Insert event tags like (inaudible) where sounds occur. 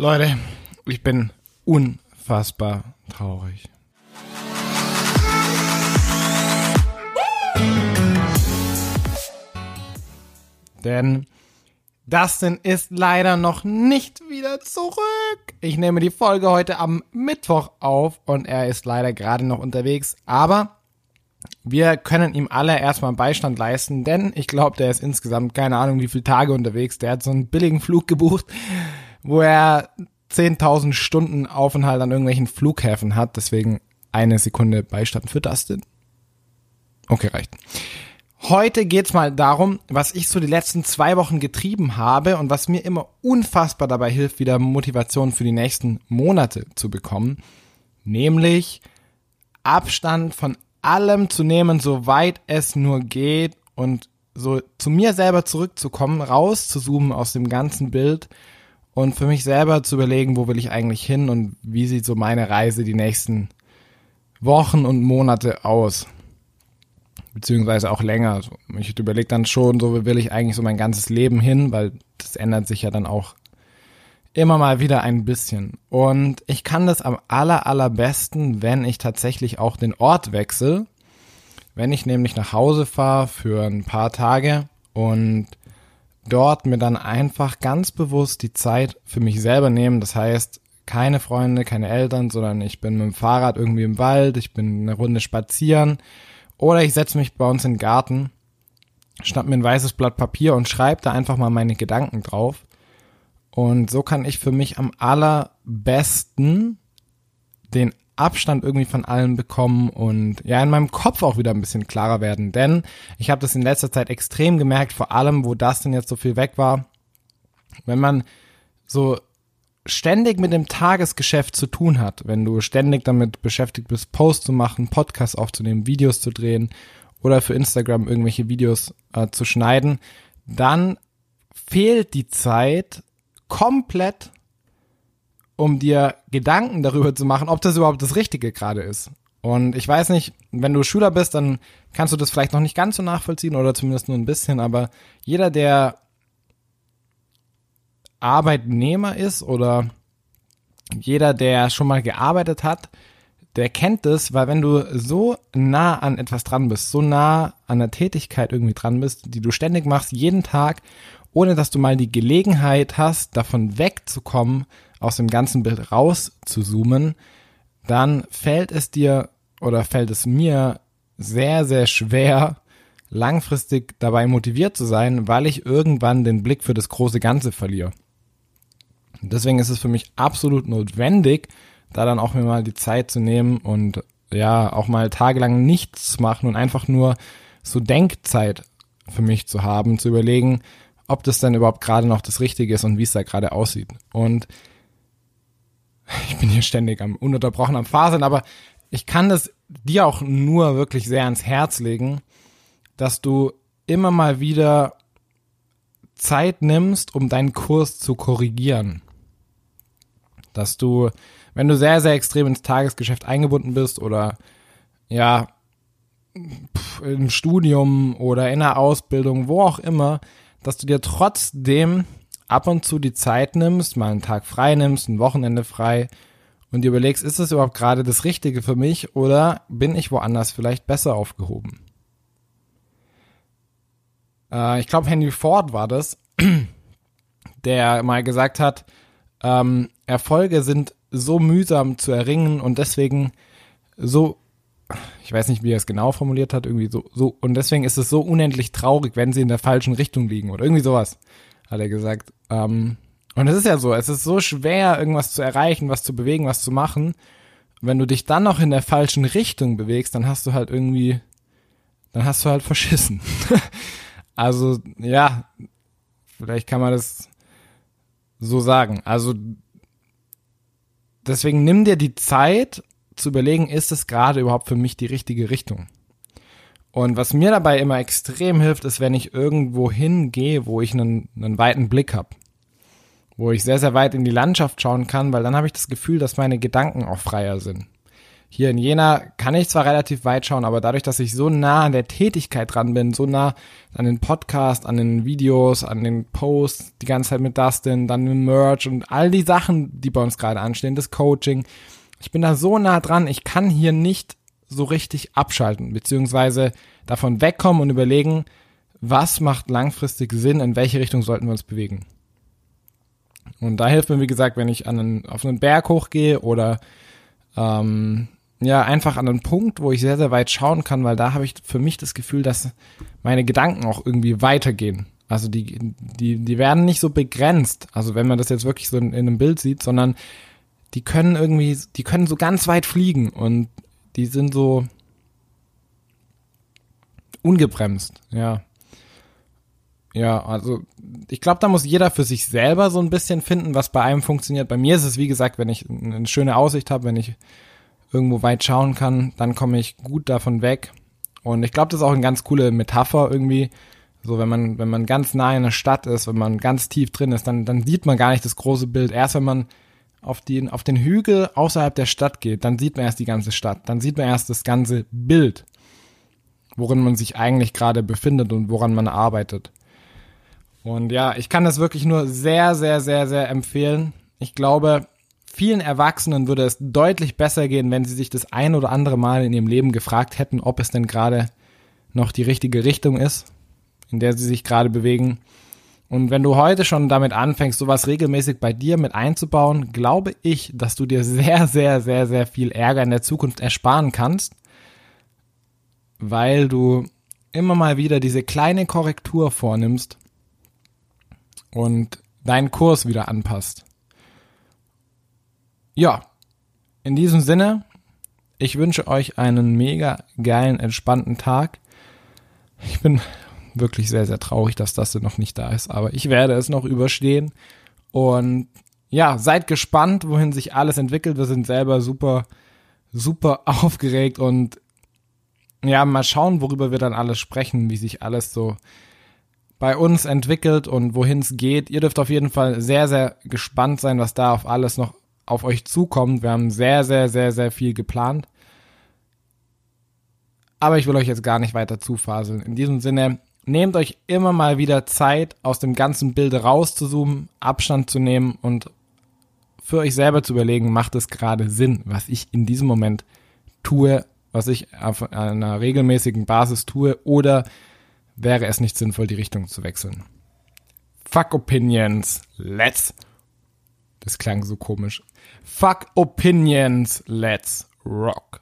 Leute, ich bin unfassbar traurig. Denn Dustin ist leider noch nicht wieder zurück. Ich nehme die Folge heute am Mittwoch auf und er ist leider gerade noch unterwegs. Aber wir können ihm alle erstmal Beistand leisten, denn ich glaube, der ist insgesamt keine Ahnung wie viele Tage unterwegs. Der hat so einen billigen Flug gebucht, wo er 10.000 Stunden Aufenthalt an irgendwelchen Flughäfen hat. Deswegen eine Sekunde Beistand für Dustin. Okay, reicht. Heute geht's mal darum, was ich so die letzten zwei Wochen getrieben habe und was mir immer unfassbar dabei hilft, wieder Motivation für die nächsten Monate zu bekommen. Nämlich Abstand von allem zu nehmen, soweit es nur geht und so zu mir selber zurückzukommen, rauszuzoomen aus dem ganzen Bild und für mich selber zu überlegen, wo will ich eigentlich hin und wie sieht so meine Reise die nächsten Wochen und Monate aus beziehungsweise auch länger. Ich überlege dann schon, so will ich eigentlich so mein ganzes Leben hin, weil das ändert sich ja dann auch immer mal wieder ein bisschen. Und ich kann das am aller, allerbesten, wenn ich tatsächlich auch den Ort wechsle. Wenn ich nämlich nach Hause fahre für ein paar Tage und dort mir dann einfach ganz bewusst die Zeit für mich selber nehmen. Das heißt, keine Freunde, keine Eltern, sondern ich bin mit dem Fahrrad irgendwie im Wald, ich bin eine Runde spazieren, oder ich setze mich bei uns in den Garten, schnapp mir ein weißes Blatt Papier und schreibe da einfach mal meine Gedanken drauf. Und so kann ich für mich am allerbesten den Abstand irgendwie von allem bekommen und ja in meinem Kopf auch wieder ein bisschen klarer werden. Denn ich habe das in letzter Zeit extrem gemerkt, vor allem wo das denn jetzt so viel weg war. Wenn man so ständig mit dem Tagesgeschäft zu tun hat, wenn du ständig damit beschäftigt bist, Posts zu machen, Podcasts aufzunehmen, Videos zu drehen oder für Instagram irgendwelche Videos äh, zu schneiden, dann fehlt die Zeit komplett, um dir Gedanken darüber zu machen, ob das überhaupt das Richtige gerade ist. Und ich weiß nicht, wenn du Schüler bist, dann kannst du das vielleicht noch nicht ganz so nachvollziehen oder zumindest nur ein bisschen, aber jeder, der Arbeitnehmer ist oder jeder, der schon mal gearbeitet hat, der kennt es, weil wenn du so nah an etwas dran bist, so nah an der Tätigkeit irgendwie dran bist, die du ständig machst, jeden Tag, ohne dass du mal die Gelegenheit hast, davon wegzukommen, aus dem ganzen Bild raus zu zoomen, dann fällt es dir oder fällt es mir sehr, sehr schwer, langfristig dabei motiviert zu sein, weil ich irgendwann den Blick für das große Ganze verliere. Deswegen ist es für mich absolut notwendig, da dann auch mir mal die Zeit zu nehmen und ja, auch mal tagelang nichts zu machen und einfach nur so Denkzeit für mich zu haben, zu überlegen, ob das denn überhaupt gerade noch das Richtige ist und wie es da gerade aussieht. Und ich bin hier ständig am ununterbrochen am Fasern, aber ich kann das dir auch nur wirklich sehr ans Herz legen, dass du immer mal wieder Zeit nimmst, um deinen Kurs zu korrigieren. Dass du, wenn du sehr, sehr extrem ins Tagesgeschäft eingebunden bist oder ja, im Studium oder in der Ausbildung, wo auch immer, dass du dir trotzdem ab und zu die Zeit nimmst, mal einen Tag frei nimmst, ein Wochenende frei und dir überlegst, ist das überhaupt gerade das Richtige für mich oder bin ich woanders vielleicht besser aufgehoben? Äh, ich glaube, Henry Ford war das, (clears throat) der mal gesagt hat, ähm, Erfolge sind so mühsam zu erringen und deswegen so, ich weiß nicht, wie er es genau formuliert hat, irgendwie so, so, und deswegen ist es so unendlich traurig, wenn sie in der falschen Richtung liegen oder irgendwie sowas, hat er gesagt. Ähm, und es ist ja so, es ist so schwer, irgendwas zu erreichen, was zu bewegen, was zu machen. Wenn du dich dann noch in der falschen Richtung bewegst, dann hast du halt irgendwie, dann hast du halt verschissen. (laughs) also, ja, vielleicht kann man das so sagen. Also deswegen nimm dir die Zeit zu überlegen, ist es gerade überhaupt für mich die richtige Richtung? Und was mir dabei immer extrem hilft, ist, wenn ich irgendwo hingehe, wo ich einen, einen weiten Blick habe. Wo ich sehr, sehr weit in die Landschaft schauen kann, weil dann habe ich das Gefühl, dass meine Gedanken auch freier sind. hier in Jena kann ich zwar relativ weit schauen, aber dadurch, dass ich so nah an der Tätigkeit dran bin, so nah an den Podcast, an den Videos, an den Posts, die ganze Zeit mit Dustin, dann den Merch und all die Sachen, die bei uns gerade anstehen, das Coaching. Ich bin da so nah dran, ich kann hier nicht so richtig abschalten, beziehungsweise davon wegkommen und überlegen, was macht langfristig Sinn, in welche Richtung sollten wir uns bewegen. Und da hilft mir, wie gesagt, wenn ich an einen, auf einen Berg hochgehe oder ähm, ja, einfach an einen Punkt, wo ich sehr, sehr weit schauen kann, weil da habe ich für mich das Gefühl, dass meine Gedanken auch irgendwie weitergehen. Also die, die, die werden nicht so begrenzt, also wenn man das jetzt wirklich so in, in einem Bild sieht, sondern die können irgendwie, die können so ganz weit fliegen und die sind so ungebremst, ja. Ja, also ich glaube, da muss jeder für sich selber so ein bisschen finden, was bei einem funktioniert. Bei mir ist es, wie gesagt, wenn ich eine schöne Aussicht habe, wenn ich irgendwo weit schauen kann, dann komme ich gut davon weg. Und ich glaube, das ist auch eine ganz coole Metapher irgendwie. So, wenn man, wenn man ganz nah in der Stadt ist, wenn man ganz tief drin ist, dann, dann sieht man gar nicht das große Bild. Erst wenn man auf den, auf den Hügel außerhalb der Stadt geht, dann sieht man erst die ganze Stadt. Dann sieht man erst das ganze Bild, worin man sich eigentlich gerade befindet und woran man arbeitet. Und ja, ich kann das wirklich nur sehr, sehr, sehr, sehr empfehlen. Ich glaube, vielen Erwachsenen würde es deutlich besser gehen, wenn sie sich das ein oder andere Mal in ihrem Leben gefragt hätten, ob es denn gerade noch die richtige Richtung ist, in der sie sich gerade bewegen. Und wenn du heute schon damit anfängst, sowas regelmäßig bei dir mit einzubauen, glaube ich, dass du dir (laughs) sehr, sehr, sehr, sehr viel Ärger in der Zukunft ersparen kannst, weil du immer mal wieder diese kleine Korrektur vornimmst und deinen Kurs wieder anpasst. Ja, in diesem Sinne, ich wünsche euch einen mega geilen, entspannten Tag. Ich bin wirklich sehr, sehr traurig, dass das noch nicht da ist, aber ich werde es noch überstehen. Und ja, seid gespannt, wohin sich alles entwickelt. Wir sind selber super, super (laughs) aufgeregt und ja, mal schauen, worüber wir dann alles sprechen, wie sich alles so bei uns entwickelt und wohin es geht. Ihr dürft auf jeden Fall sehr, sehr gespannt sein, was da auf alles noch auf euch zukommt. Wir haben sehr, sehr, sehr, sehr viel geplant. Aber ich will euch jetzt gar nicht weiter zufaseln. In diesem Sinne, nehmt euch immer mal wieder Zeit, aus dem ganzen Bild rauszuzoomen, Abstand zu nehmen und für euch selber zu überlegen, macht es gerade Sinn, was ich in diesem Moment tue, was ich auf einer regelmäßigen Basis tue oder wäre es nicht sinnvoll, die Richtung zu wechseln. Fuck Opinions, let's. Das klang so komisch. Fuck Opinions, let's rock.